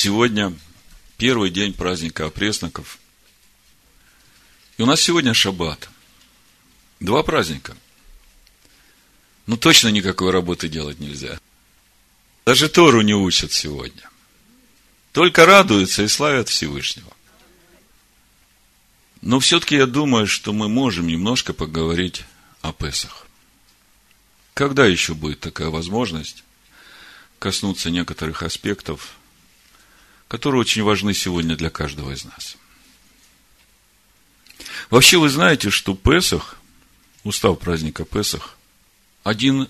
Сегодня первый день праздника опресноков. И у нас сегодня шаббат. Два праздника. Ну, точно никакой работы делать нельзя. Даже Тору не учат сегодня. Только радуются и славят Всевышнего. Но все-таки я думаю, что мы можем немножко поговорить о Песах. Когда еще будет такая возможность коснуться некоторых аспектов, которые очень важны сегодня для каждого из нас? Вообще вы знаете, что Песах, устав праздника Песах, один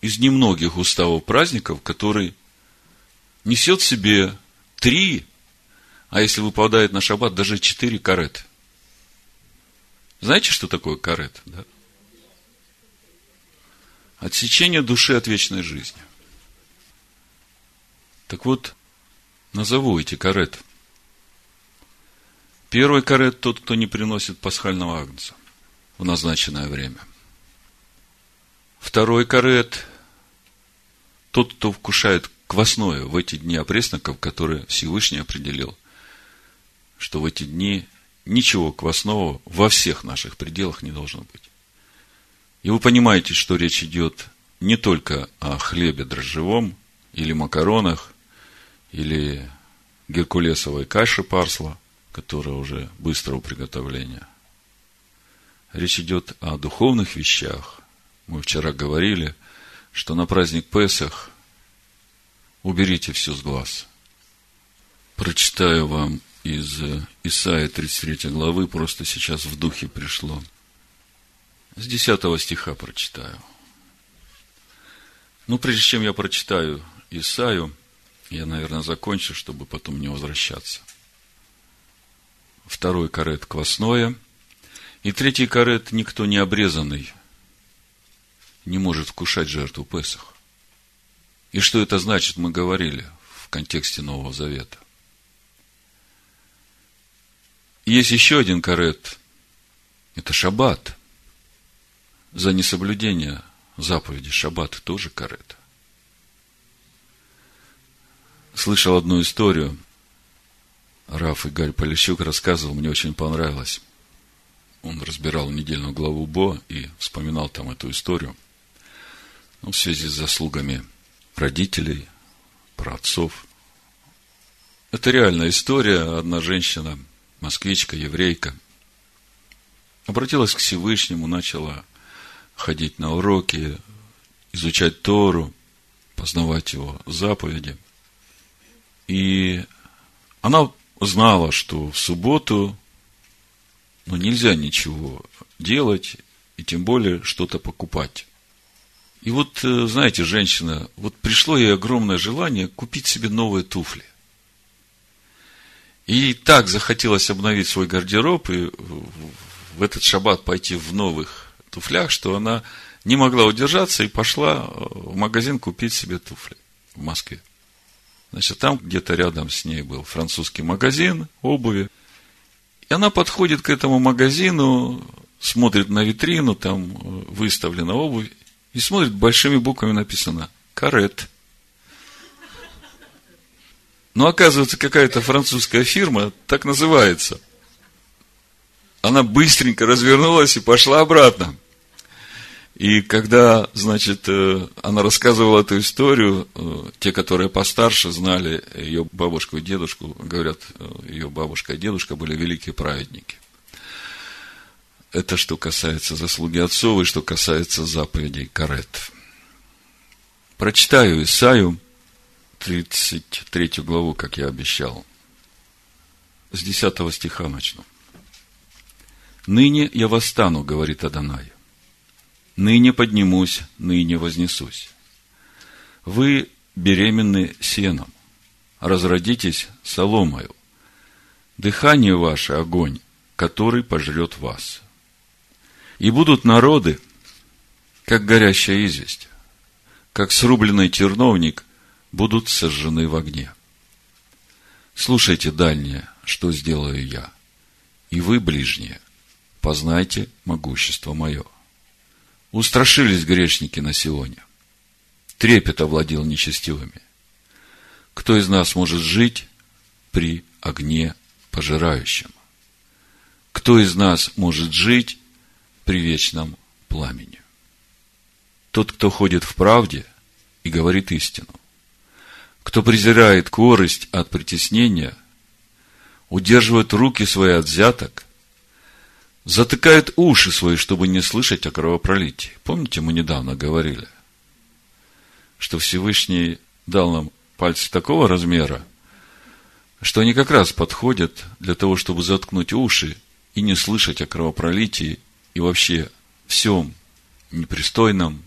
из немногих уставов праздников, который несет в себе три, а если выпадает на шаббат, даже четыре кареты. Знаете, что такое карет? Да? Отсечение души от вечной жизни. Так вот, назову эти карет. Первый карет – тот, кто не приносит пасхального агнца в назначенное время. Второй карет – тот, кто вкушает квасное в эти дни опресноков, которые Всевышний определил, что в эти дни ничего квасного во всех наших пределах не должно быть. И вы понимаете, что речь идет не только о хлебе дрожжевом, или макаронах, или геркулесовой каше парсла, которая уже быстрого приготовления. Речь идет о духовных вещах. Мы вчера говорили, что на праздник Песах уберите все с глаз. Прочитаю вам из Исаия 33 главы, просто сейчас в духе пришло. С 10 стиха прочитаю. Ну, прежде чем я прочитаю Исаю, я, наверное, закончу, чтобы потом не возвращаться. Второй карет квасное. И третий карет никто не обрезанный не может вкушать жертву Песах. И что это значит, мы говорили в контексте Нового Завета. Есть еще один карет. Это шаббат. За несоблюдение заповеди шаббат тоже карет. Слышал одну историю. Раф Игаль Полищук рассказывал, мне очень понравилось. Он разбирал недельную главу Бо и вспоминал там эту историю. Ну, в связи с заслугами родителей, про отцов. Это реальная история. Одна женщина – москвичка, еврейка, обратилась к Всевышнему, начала ходить на уроки, изучать Тору, познавать его заповеди. И она знала, что в субботу ну, нельзя ничего делать, и тем более что-то покупать. И вот, э, знаете, женщина, вот пришло ей огромное желание купить себе новые туфли. И так захотелось обновить свой гардероб и в этот шаббат пойти в новых туфлях, что она не могла удержаться и пошла в магазин купить себе туфли в Москве. Значит, там где-то рядом с ней был французский магазин обуви. И она подходит к этому магазину, смотрит на витрину, там выставлена обувь, и смотрит, большими буквами написано «Карет». Но оказывается, какая-то французская фирма так называется. Она быстренько развернулась и пошла обратно. И когда, значит, э, она рассказывала эту историю, э, те, которые постарше знали ее бабушку и дедушку, говорят, э, ее бабушка и дедушка были великие праведники. Это что касается заслуги отцов и что касается заповедей Карет. Прочитаю Исаю, 33 главу, как я обещал. С 10 стиха начну. «Ныне я восстану, — говорит Адонай, — ныне поднимусь, ныне вознесусь. Вы беременны сеном, разродитесь соломою. Дыхание ваше – огонь, который пожрет вас. И будут народы, как горящая известь, как срубленный терновник будут сожжены в огне. Слушайте, дальние, что сделаю я, и вы, ближние, познайте могущество мое. Устрашились грешники на Сионе. Трепет овладел нечестивыми. Кто из нас может жить при огне пожирающем. Кто из нас может жить при вечном пламени? Тот, кто ходит в правде и говорит истину. Кто презирает корость от притеснения, удерживает руки свои от взяток, затыкает уши свои, чтобы не слышать о кровопролитии. Помните, мы недавно говорили, что Всевышний дал нам пальцы такого размера, что они как раз подходят для того, чтобы заткнуть уши и не слышать о кровопролитии и вообще всем непристойном,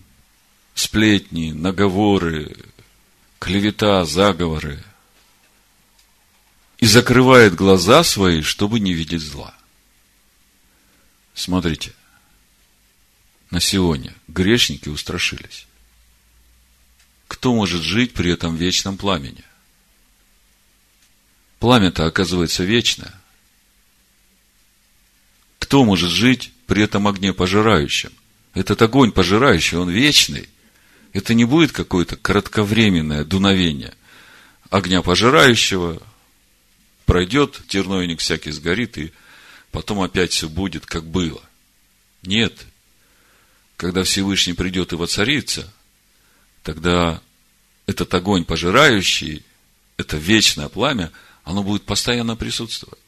сплетни, наговоры, клевета, заговоры. И закрывает глаза свои, чтобы не видеть зла. Смотрите, на сегодня грешники устрашились. Кто может жить при этом вечном пламени? Пламя-то оказывается вечное. Кто может жить при этом огне пожирающем? Этот огонь пожирающий, он вечный. Это не будет какое-то кратковременное дуновение огня пожирающего, пройдет, терновник всякий сгорит, и потом опять все будет, как было. Нет. Когда Всевышний придет и воцарится, тогда этот огонь пожирающий, это вечное пламя, оно будет постоянно присутствовать.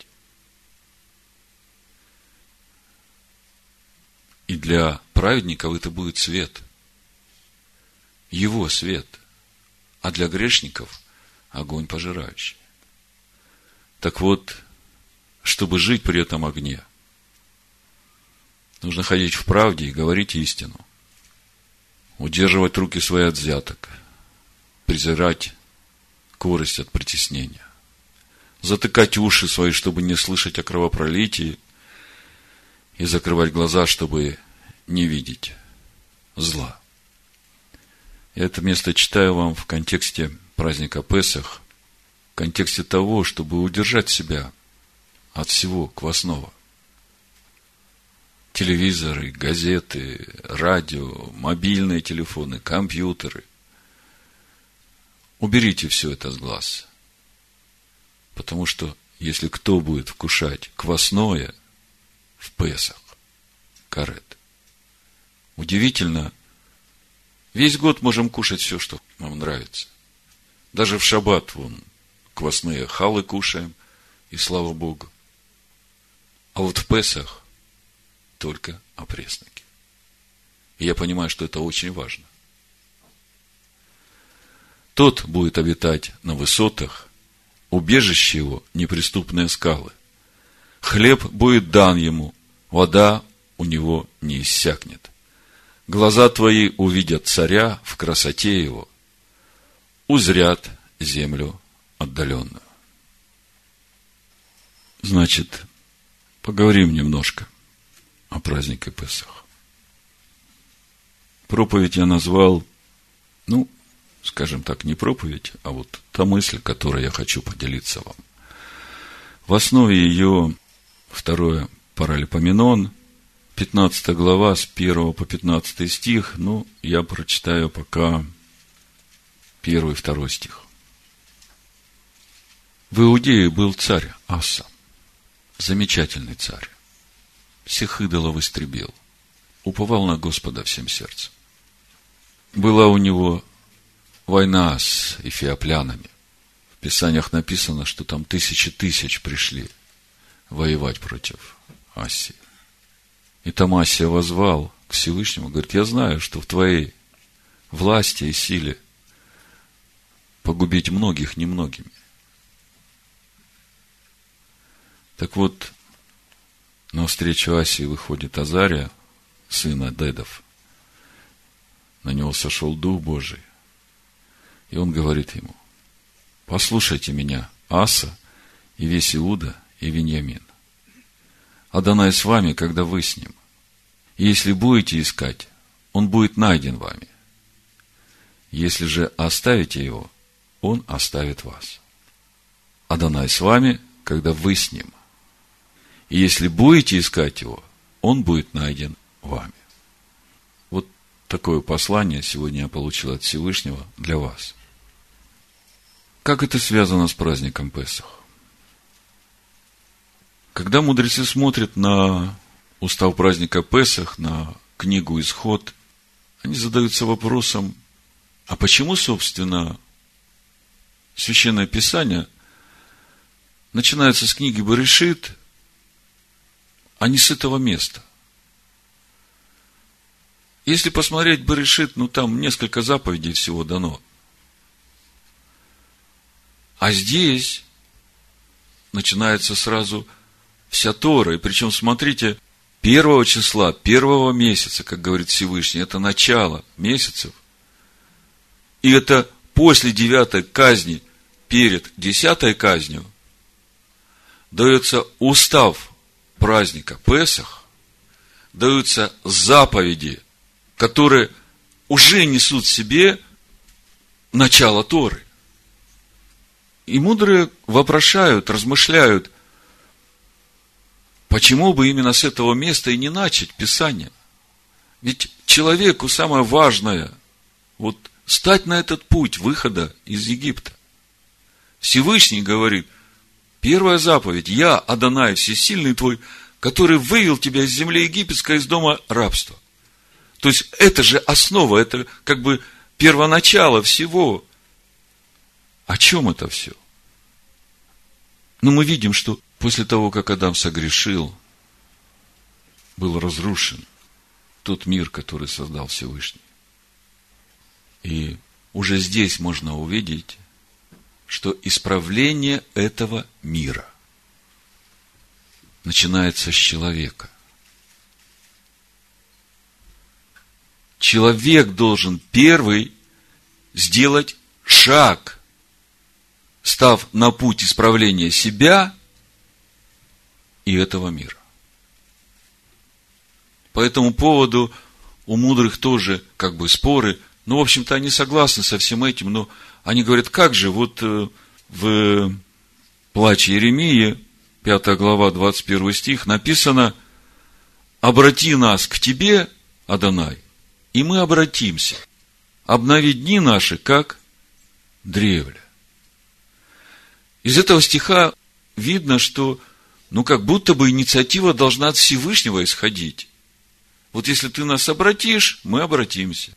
И для праведников это будет свет. Его свет. А для грешников огонь пожирающий. Так вот, чтобы жить при этом огне, нужно ходить в правде и говорить истину. Удерживать руки свои от взяток. Презирать корость от притеснения. Затыкать уши свои, чтобы не слышать о кровопролитии и закрывать глаза, чтобы не видеть зла. Это место читаю вам в контексте праздника Песах, в контексте того, чтобы удержать себя от всего квасного. Телевизоры, газеты, радио, мобильные телефоны, компьютеры. Уберите все это с глаз. Потому что если кто будет вкушать квасное – в Песах. Карет. Удивительно, весь год можем кушать все, что нам нравится. Даже в шаббат вон квасные халы кушаем, и слава Богу. А вот в Песах только опресноки. И я понимаю, что это очень важно. Тот будет обитать на высотах, убежище его неприступные скалы. Хлеб будет дан ему, вода у него не иссякнет. Глаза твои увидят царя в красоте его, узрят землю отдаленную. Значит, поговорим немножко о празднике Песах. Проповедь я назвал, ну, скажем так, не проповедь, а вот та мысль, которой я хочу поделиться вам. В основе ее второе Паралипоменон, 15 глава, с 1 по 15 стих, ну, я прочитаю пока первый и второй стих. В Иудее был царь Аса, замечательный царь. Всех идолов истребил, уповал на Господа всем сердцем. Была у него война с эфиоплянами. В Писаниях написано, что там тысячи тысяч пришли воевать против Асии. И там Асия возвал к Всевышнему, говорит, я знаю, что в твоей власти и силе погубить многих немногими. Так вот, на встречу Асии выходит Азария, сына Дедов. На него сошел Дух Божий. И он говорит ему, послушайте меня, Аса и весь Иуда и Веньямин. Адонай с вами, когда вы с ним. И если будете искать, он будет найден вами. Если же оставите его, он оставит вас. Адонай с вами, когда вы с ним. И если будете искать его, он будет найден вами. Вот такое послание сегодня я получил от Всевышнего для вас. Как это связано с праздником Песах? Когда мудрецы смотрят на устав праздника Песах, на книгу Исход, они задаются вопросом, а почему, собственно, Священное Писание начинается с книги Барышит, а не с этого места? Если посмотреть Барышит, ну там несколько заповедей всего дано. А здесь начинается сразу вся Тора. И причем, смотрите, первого числа, первого месяца, как говорит Всевышний, это начало месяцев. И это после девятой казни, перед десятой казнью, дается устав праздника Песах, даются заповеди, которые уже несут в себе начало Торы. И мудрые вопрошают, размышляют, почему бы именно с этого места и не начать Писание? Ведь человеку самое важное – вот стать на этот путь выхода из Египта. Всевышний говорит, первая заповедь, я, Адонай, всесильный твой, который вывел тебя из земли египетской, из дома рабства. То есть, это же основа, это как бы первоначало всего. О чем это все? Но мы видим, что после того, как Адам согрешил, был разрушен тот мир, который создал Всевышний. И уже здесь можно увидеть, что исправление этого мира начинается с человека. Человек должен первый сделать шаг став на путь исправления себя и этого мира. По этому поводу у мудрых тоже как бы споры. Ну, в общем-то, они согласны со всем этим, но они говорят, как же, вот э, в плаче Еремии, 5 глава, 21 стих, написано, обрати нас к тебе, Адонай, и мы обратимся. Обнови дни наши, как древля. Из этого стиха видно, что, ну, как будто бы инициатива должна от Всевышнего исходить. Вот если ты нас обратишь, мы обратимся.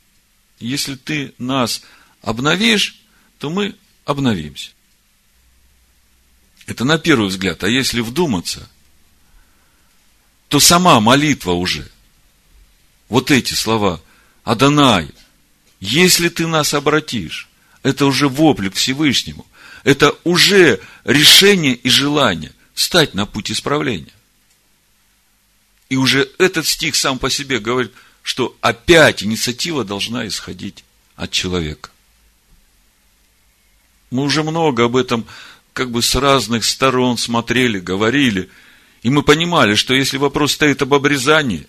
Если ты нас обновишь, то мы обновимся. Это на первый взгляд. А если вдуматься, то сама молитва уже, вот эти слова, Адонай, если ты нас обратишь, это уже вопль к Всевышнему – это уже решение и желание стать на путь исправления. И уже этот стих сам по себе говорит, что опять инициатива должна исходить от человека. Мы уже много об этом как бы с разных сторон смотрели, говорили, и мы понимали, что если вопрос стоит об обрезании,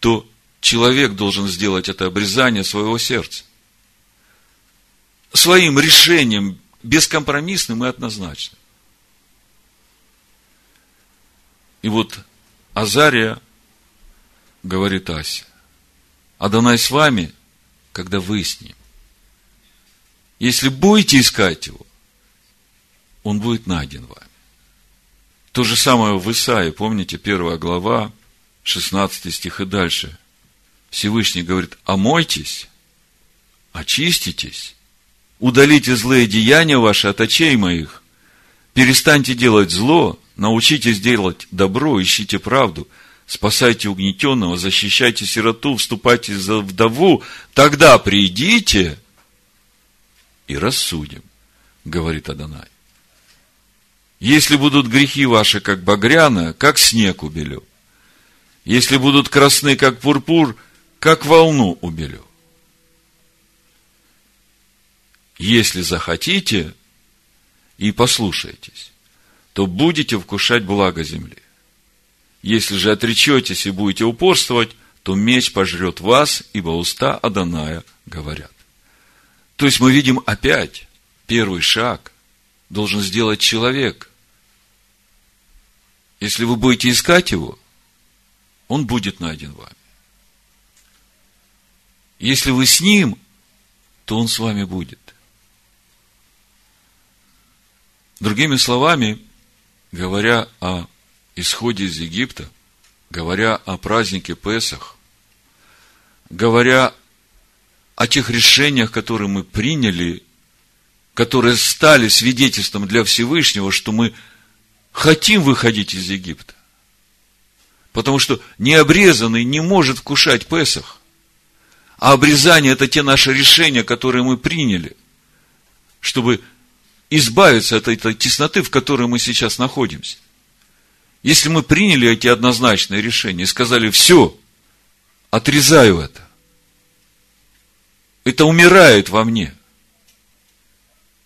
то человек должен сделать это обрезание своего сердца. Своим решением бескомпромиссным и однозначным. И вот Азария говорит Асе, Адонай с вами, когда вы с ним. Если будете искать его, он будет найден вами. То же самое в Исаии, помните, первая глава, 16 стих и дальше. Всевышний говорит, омойтесь, очиститесь, удалите злые деяния ваши от очей моих, перестаньте делать зло, научитесь делать добро, ищите правду, спасайте угнетенного, защищайте сироту, вступайте за вдову, тогда придите и рассудим, говорит Адонай. Если будут грехи ваши, как багряна, как снег убелю. Если будут красны, как пурпур, как волну убелю. если захотите и послушаетесь, то будете вкушать благо земли. Если же отречетесь и будете упорствовать, то меч пожрет вас, ибо уста Аданая говорят. То есть мы видим опять первый шаг должен сделать человек. Если вы будете искать его, он будет найден вами. Если вы с ним, то он с вами будет. Другими словами, говоря о исходе из Египта, говоря о празднике Песах, говоря о тех решениях, которые мы приняли, которые стали свидетельством для Всевышнего, что мы хотим выходить из Египта. Потому что необрезанный не может вкушать Песах. А обрезание – это те наши решения, которые мы приняли, чтобы избавиться от этой тесноты, в которой мы сейчас находимся. Если мы приняли эти однозначные решения и сказали, все, отрезаю это, это умирает во мне.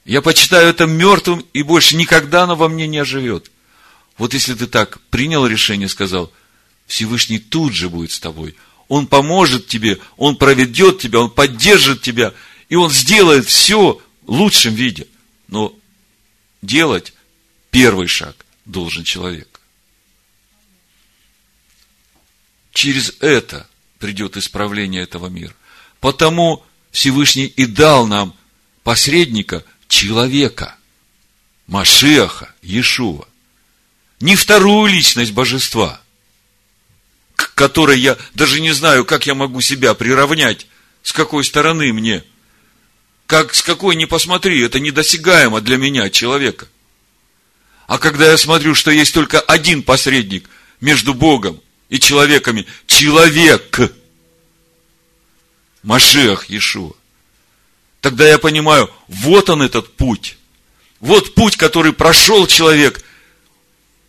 Я почитаю это мертвым, и больше никогда оно во мне не оживет. Вот если ты так принял решение, сказал, Всевышний тут же будет с тобой. Он поможет тебе, Он проведет тебя, Он поддержит тебя, и Он сделает все в лучшем виде. Но делать первый шаг должен человек. Через это придет исправление этого мира. Потому Всевышний и дал нам посредника, человека, Машиаха, Иешуа. Не вторую личность божества, к которой я даже не знаю, как я могу себя приравнять, с какой стороны мне. Как, с какой не посмотри, это недосягаемо для меня, человека. А когда я смотрю, что есть только один посредник между Богом и человеками, человек, Машех Иешуа. Тогда я понимаю, вот он этот путь. Вот путь, который прошел человек.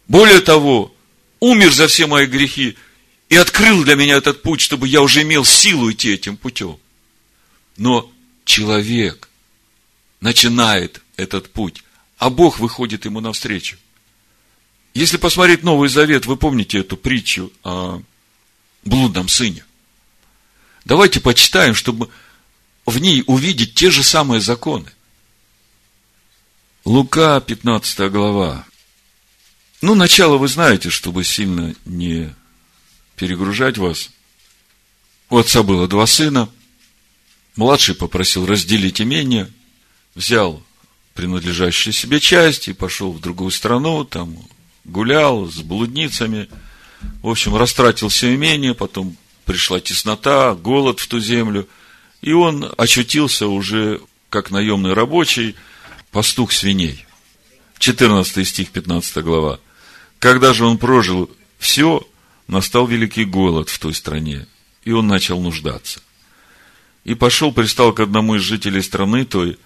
Более того, умер за все мои грехи и открыл для меня этот путь, чтобы я уже имел силу идти этим путем. Но человек начинает этот путь, а Бог выходит ему навстречу. Если посмотреть Новый Завет, вы помните эту притчу о блудном сыне. Давайте почитаем, чтобы в ней увидеть те же самые законы. Лука, 15 глава. Ну, начало вы знаете, чтобы сильно не перегружать вас. У отца было два сына. Младший попросил разделить имение, взял принадлежащую себе часть и пошел в другую страну, там гулял с блудницами. В общем, растратил все имение, потом пришла теснота, голод в ту землю, и он очутился уже как наемный рабочий, пастух свиней. 14 стих, 15 глава. Когда же он прожил все, настал великий голод в той стране, и он начал нуждаться. И пошел, пристал к одному из жителей страны той,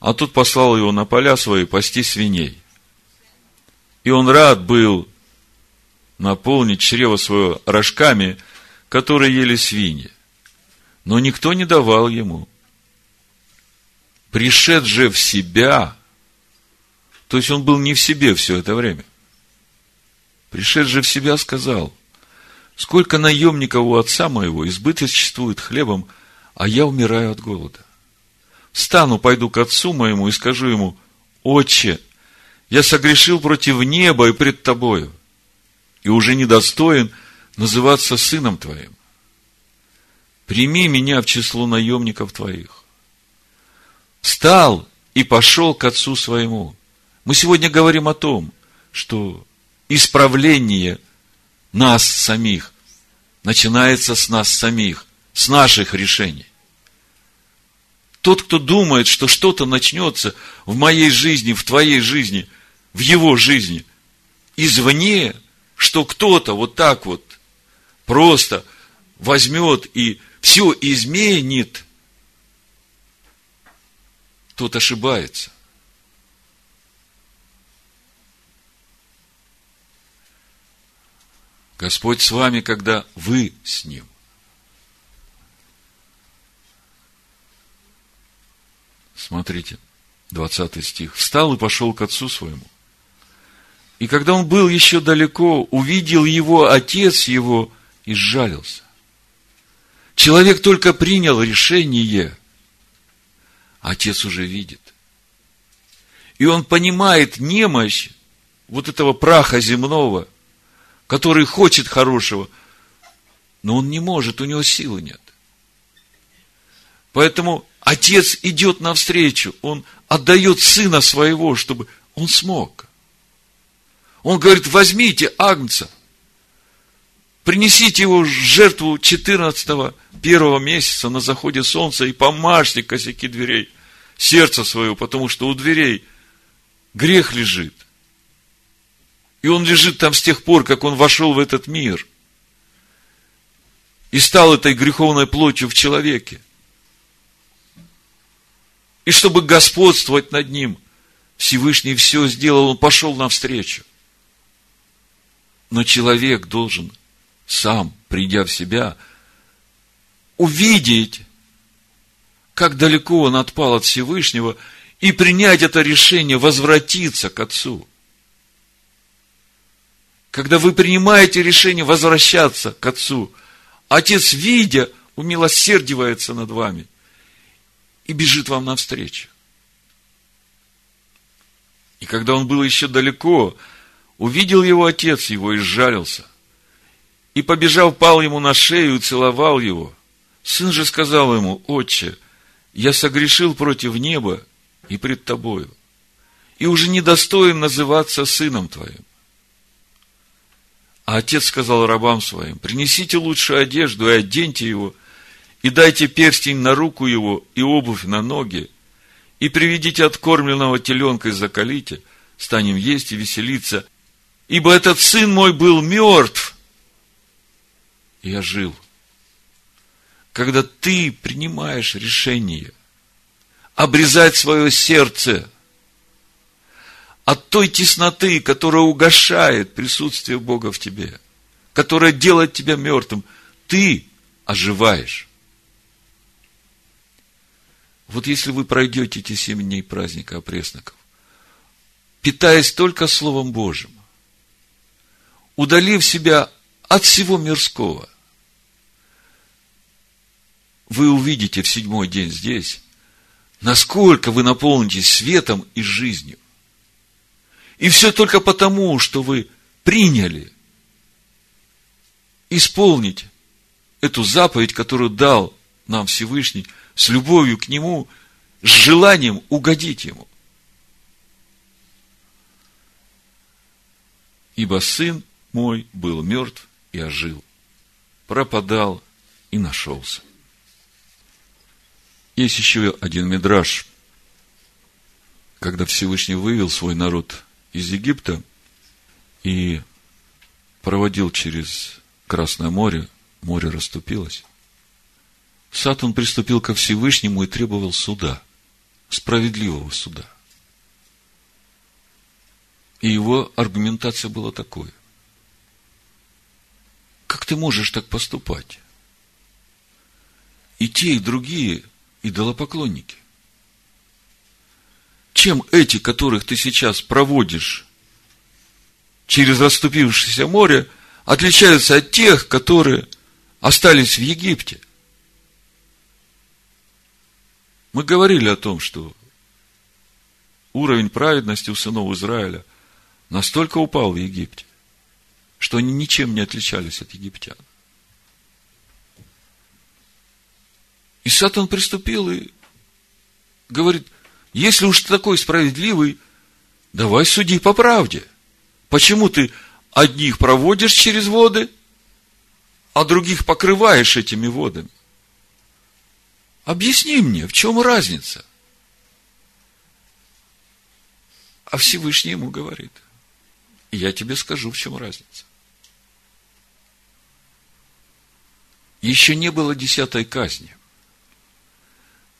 а тут послал его на поля свои пасти свиней. И он рад был наполнить чрево свое рожками – которые ели свиньи. Но никто не давал ему. Пришед же в себя, то есть он был не в себе все это время. Пришед же в себя сказал, сколько наемников у отца моего избыточествует хлебом, а я умираю от голода. Встану, пойду к отцу моему и скажу ему, Отче, я согрешил против неба и пред тобою, и уже недостоин – называться сыном твоим. Прими меня в число наемников твоих. Встал и пошел к отцу своему. Мы сегодня говорим о том, что исправление нас самих начинается с нас самих, с наших решений. Тот, кто думает, что что-то начнется в моей жизни, в твоей жизни, в его жизни, извне, что кто-то вот так вот просто возьмет и все изменит, тот ошибается. Господь с вами, когда вы с Ним. Смотрите, 20 стих. Встал и пошел к отцу своему. И когда он был еще далеко, увидел его отец его и сжалился. Человек только принял решение, отец уже видит. И он понимает немощь вот этого праха земного, который хочет хорошего, но он не может, у него силы нет. Поэтому отец идет навстречу, он отдает сына своего, чтобы он смог. Он говорит, возьмите Агнца, принесите его жертву 14 первого месяца на заходе солнца и помажьте косяки дверей сердца своего, потому что у дверей грех лежит. И он лежит там с тех пор, как он вошел в этот мир и стал этой греховной плотью в человеке. И чтобы господствовать над ним, Всевышний все сделал, он пошел навстречу. Но человек должен сам, придя в себя, увидеть, как далеко он отпал от Всевышнего, и принять это решение возвратиться к Отцу. Когда вы принимаете решение возвращаться к Отцу, Отец, видя, умилосердивается над вами и бежит вам навстречу. И когда он был еще далеко, увидел его отец его и сжалился. И побежал, пал ему на шею и целовал его. Сын же сказал ему, отче, я согрешил против неба и пред тобою, и уже недостоин называться сыном твоим. А отец сказал рабам своим, принесите лучшую одежду и оденьте его, и дайте перстень на руку его и обувь на ноги, и приведите откормленного теленка и закалите, станем есть и веселиться, ибо этот сын мой был мертв, я жил. Когда ты принимаешь решение обрезать свое сердце – от той тесноты, которая угошает присутствие Бога в тебе, которая делает тебя мертвым, ты оживаешь. Вот если вы пройдете эти семь дней праздника опресноков, питаясь только Словом Божьим, удалив себя от всего мирского, вы увидите в седьмой день здесь, насколько вы наполнитесь светом и жизнью. И все только потому, что вы приняли исполнить эту заповедь, которую дал нам Всевышний, с любовью к Нему, с желанием угодить Ему. Ибо сын мой был мертв и ожил, пропадал и нашелся. Есть еще один мидраж, когда Всевышний вывел свой народ из Египта и проводил через Красное море, море расступилось. Сатан приступил ко Всевышнему и требовал суда, справедливого суда. И его аргументация была такой. Как ты можешь так поступать? И те, и другие идолопоклонники чем эти, которых ты сейчас проводишь через расступившееся море, отличаются от тех, которые остались в Египте? Мы говорили о том, что уровень праведности у сынов Израиля настолько упал в Египте, что они ничем не отличались от египтян. И Сатан приступил и говорит – если уж ты такой справедливый, давай суди по правде. Почему ты одних проводишь через воды, а других покрываешь этими водами? Объясни мне, в чем разница? А Всевышний ему говорит, я тебе скажу, в чем разница. Еще не было десятой казни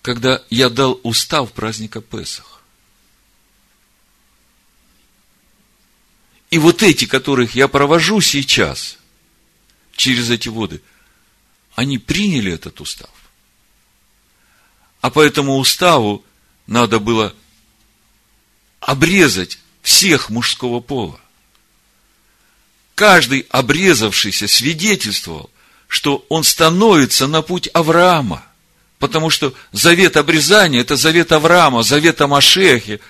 когда я дал устав праздника Песах. И вот эти, которых я провожу сейчас через эти воды, они приняли этот устав. А по этому уставу надо было обрезать всех мужского пола. Каждый обрезавшийся свидетельствовал, что он становится на путь Авраама. Потому что завет обрезания – это завет Авраама, завет о Машехе,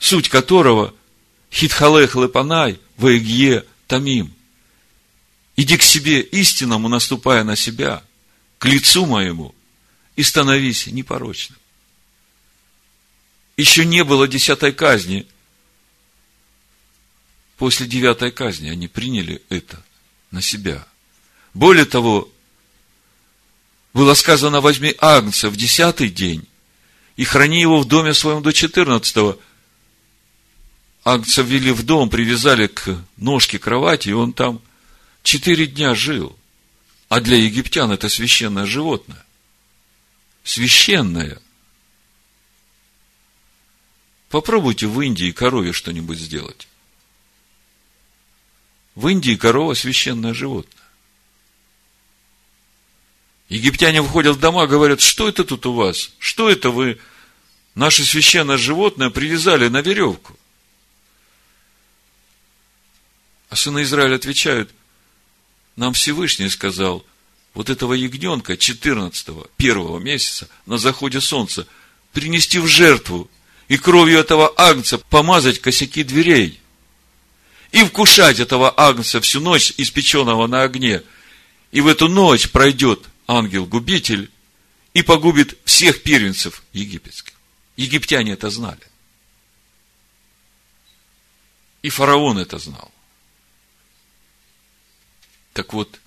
суть которого – хитхалех лепанай, ваегье тамим. Иди к себе истинному, наступая на себя, к лицу моему, и становись непорочным. Еще не было десятой казни, после девятой казни они приняли это на себя. Более того, было сказано, возьми агнца в десятый день и храни его в доме своем до четырнадцатого. Агнца ввели в дом, привязали к ножке кровати, и он там четыре дня жил. А для египтян это священное животное. Священное. Попробуйте в Индии корове что-нибудь сделать. В Индии корова священное животное. Египтяне входят в дома, говорят, что это тут у вас? Что это вы наше священное животное привязали на веревку? А сыны Израиля отвечают, нам Всевышний сказал, вот этого ягненка 14-го, первого месяца, на заходе солнца, принести в жертву и кровью этого агнца помазать косяки дверей и вкушать этого агнца всю ночь, испеченного на огне. И в эту ночь пройдет ангел-губитель и погубит всех первенцев египетских. Египтяне это знали. И фараон это знал. Так вот,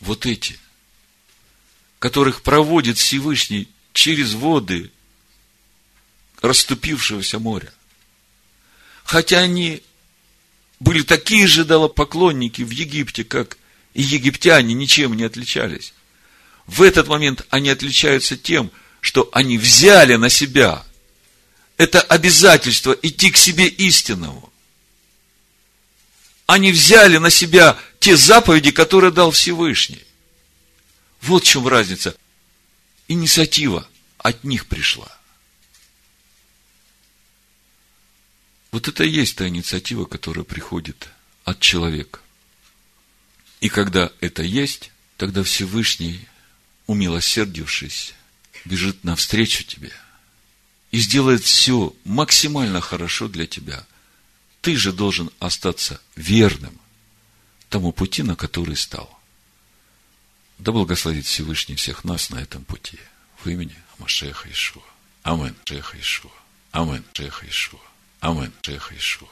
вот эти, которых проводит Всевышний через воды расступившегося моря, хотя они были такие же поклонники в Египте, как и египтяне, ничем не отличались в этот момент они отличаются тем, что они взяли на себя это обязательство идти к себе истинному. Они взяли на себя те заповеди, которые дал Всевышний. Вот в чем разница. Инициатива от них пришла. Вот это и есть та инициатива, которая приходит от человека. И когда это есть, тогда Всевышний умилосердившись, бежит навстречу тебе и сделает все максимально хорошо для тебя. Ты же должен остаться верным тому пути, на который стал. Да благословит Всевышний всех нас на этом пути. В имени Машеха Ишуа. Амин. Шеха Ишуа. Амин. Шеха Ишуа. Амин. Шеха Ишуа.